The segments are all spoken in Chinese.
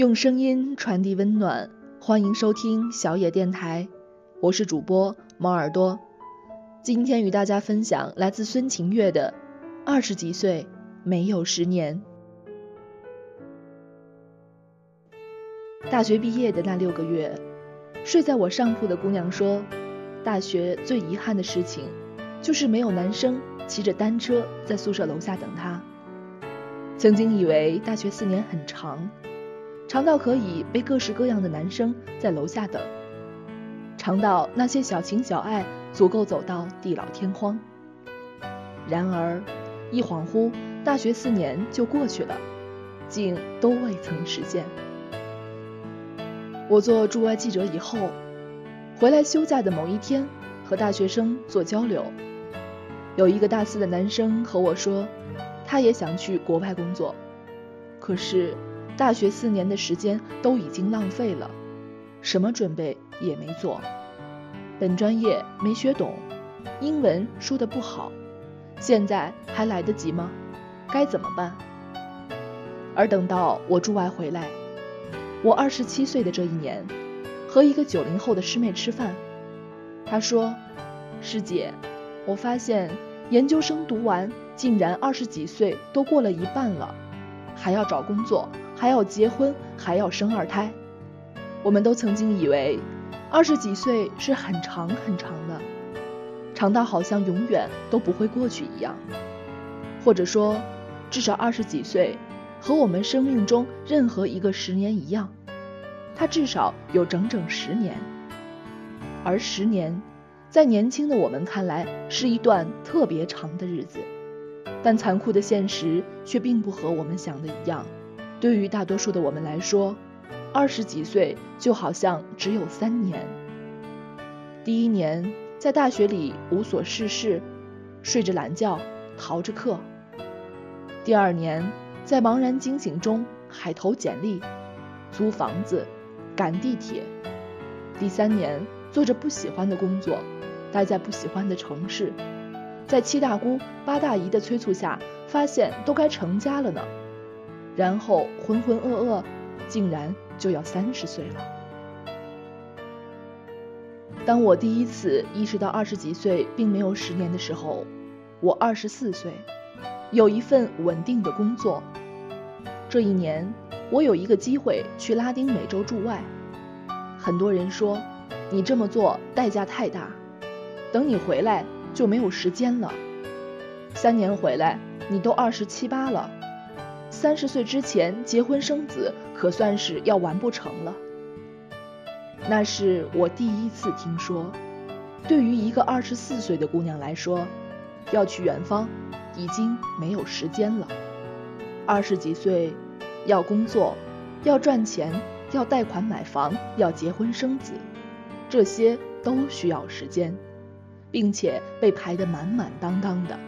用声音传递温暖，欢迎收听小野电台，我是主播猫耳朵。今天与大家分享来自孙晴月的《二十几岁没有十年》。大学毕业的那六个月，睡在我上铺的姑娘说，大学最遗憾的事情，就是没有男生骑着单车在宿舍楼下等她。曾经以为大学四年很长。长到可以被各式各样的男生在楼下等，长到那些小情小爱足够走到地老天荒。然而，一恍惚，大学四年就过去了，竟都未曾实现。我做驻外记者以后，回来休假的某一天，和大学生做交流，有一个大四的男生和我说，他也想去国外工作，可是。大学四年的时间都已经浪费了，什么准备也没做，本专业没学懂，英文说的不好，现在还来得及吗？该怎么办？而等到我驻外回来，我二十七岁的这一年，和一个九零后的师妹吃饭，她说：“师姐，我发现研究生读完，竟然二十几岁都过了一半了，还要找工作。”还要结婚，还要生二胎，我们都曾经以为，二十几岁是很长很长的，长到好像永远都不会过去一样。或者说，至少二十几岁，和我们生命中任何一个十年一样，它至少有整整十年。而十年，在年轻的我们看来是一段特别长的日子，但残酷的现实却并不和我们想的一样。对于大多数的我们来说，二十几岁就好像只有三年。第一年在大学里无所事事，睡着懒觉，逃着课；第二年在茫然惊醒中海投简历，租房子，赶地铁；第三年做着不喜欢的工作，待在不喜欢的城市，在七大姑八大姨的催促下，发现都该成家了呢。然后浑浑噩噩，竟然就要三十岁了。当我第一次意识到二十几岁并没有十年的时候，我二十四岁，有一份稳定的工作。这一年，我有一个机会去拉丁美洲驻外。很多人说，你这么做代价太大，等你回来就没有时间了。三年回来，你都二十七八了。三十岁之前结婚生子，可算是要完不成了。那是我第一次听说，对于一个二十四岁的姑娘来说，要去远方，已经没有时间了。二十几岁，要工作，要赚钱，要贷款买房，要结婚生子，这些都需要时间，并且被排得满满当当的。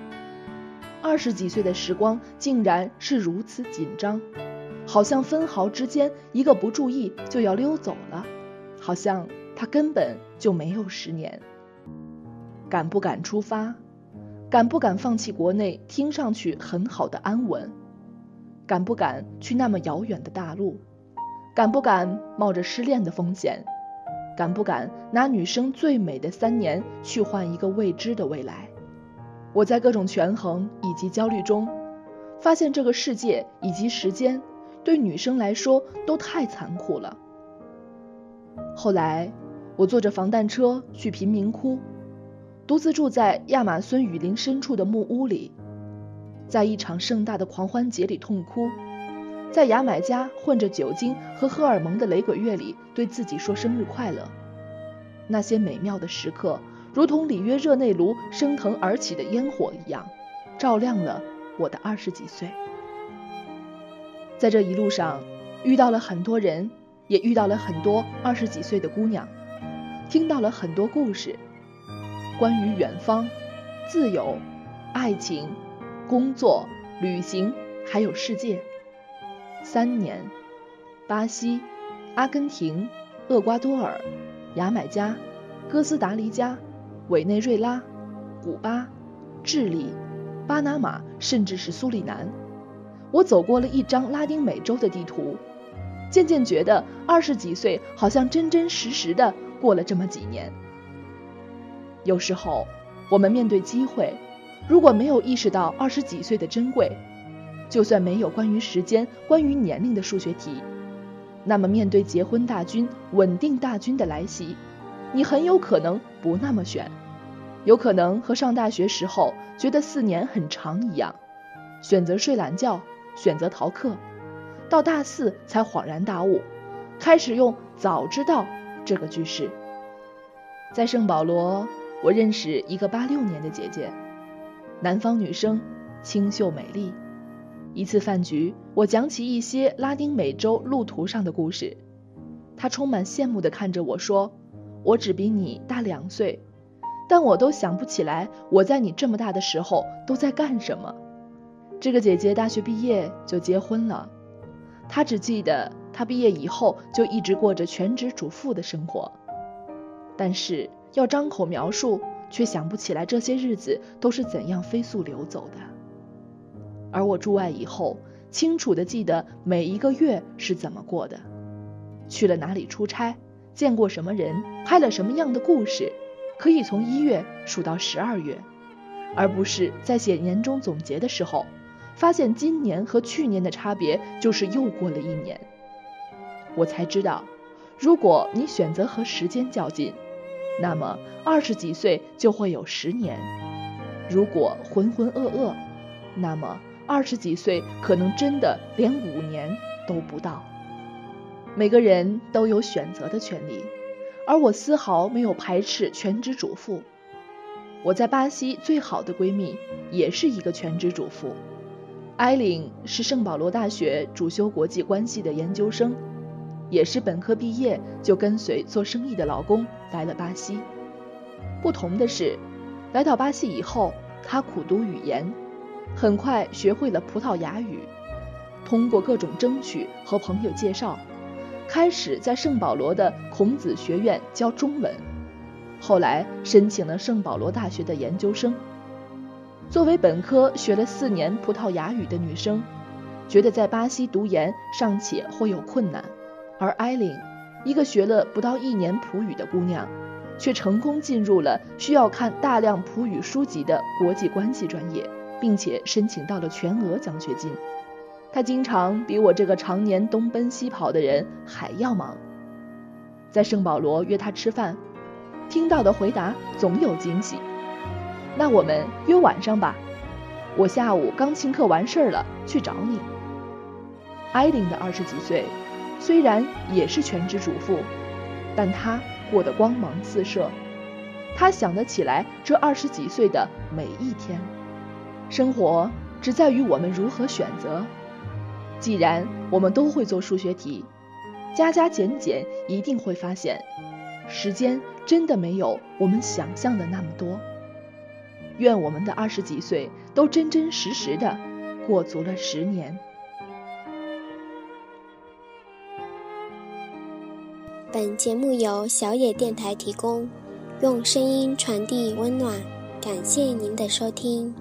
二十几岁的时光竟然是如此紧张，好像分毫之间一个不注意就要溜走了，好像他根本就没有十年。敢不敢出发？敢不敢放弃国内听上去很好的安稳？敢不敢去那么遥远的大陆？敢不敢冒着失恋的风险？敢不敢拿女生最美的三年去换一个未知的未来？我在各种权衡以及焦虑中，发现这个世界以及时间对女生来说都太残酷了。后来，我坐着防弹车去贫民窟，独自住在亚马孙雨林深处的木屋里，在一场盛大的狂欢节里痛哭，在牙买加混着酒精和荷尔蒙的雷鬼乐里对自己说生日快乐。那些美妙的时刻。如同里约热内卢升腾而起的烟火一样，照亮了我的二十几岁。在这一路上，遇到了很多人，也遇到了很多二十几岁的姑娘，听到了很多故事，关于远方、自由、爱情、工作、旅行，还有世界。三年，巴西、阿根廷、厄瓜多尔、牙买加、哥斯达黎加。委内瑞拉、古巴、智利、巴拿马，甚至是苏里南，我走过了一张拉丁美洲的地图，渐渐觉得二十几岁好像真真实实的过了这么几年。有时候，我们面对机会，如果没有意识到二十几岁的珍贵，就算没有关于时间、关于年龄的数学题，那么面对结婚大军、稳定大军的来袭，你很有可能不那么选，有可能和上大学时候觉得四年很长一样，选择睡懒觉，选择逃课，到大四才恍然大悟，开始用“早知道”这个句式。在圣保罗，我认识一个八六年的姐姐，南方女生，清秀美丽。一次饭局，我讲起一些拉丁美洲路途上的故事，她充满羡慕地看着我说：“我只比你大两岁，但我都想不起来我在你这么大的时候都在干什么。”这个姐姐大学毕业就结婚了，她只记得她毕业以后就一直过着全职主妇的生活，但是要张口描述，却想不起来这些日子都是怎样飞速流走的。而我驻外以后，清楚地记得每一个月是怎么过的，去了哪里出差，见过什么人，拍了什么样的故事，可以从一月数到十二月，而不是在写年终总结的时候，发现今年和去年的差别就是又过了一年。我才知道，如果你选择和时间较劲，那么二十几岁就会有十年；如果浑浑噩噩，那么。二十几岁可能真的连五年都不到。每个人都有选择的权利，而我丝毫没有排斥全职主妇。我在巴西最好的闺蜜也是一个全职主妇，艾琳是圣保罗大学主修国际关系的研究生，也是本科毕业就跟随做生意的老公来了巴西。不同的是，来到巴西以后，她苦读语言。很快学会了葡萄牙语，通过各种争取和朋友介绍，开始在圣保罗的孔子学院教中文。后来申请了圣保罗大学的研究生。作为本科学了四年葡萄牙语的女生，觉得在巴西读研尚且会有困难，而艾琳，一个学了不到一年葡语的姑娘，却成功进入了需要看大量葡语书籍的国际关系专业。并且申请到了全额奖学金，他经常比我这个常年东奔西跑的人还要忙。在圣保罗约他吃饭，听到的回答总有惊喜。那我们约晚上吧，我下午钢琴课完事儿了去找你。艾琳的二十几岁，虽然也是全职主妇，但她过得光芒四射，她想得起来这二十几岁的每一天。生活只在于我们如何选择。既然我们都会做数学题，加加减减一定会发现，时间真的没有我们想象的那么多。愿我们的二十几岁都真真实实的过足了十年。本节目由小野电台提供，用声音传递温暖，感谢您的收听。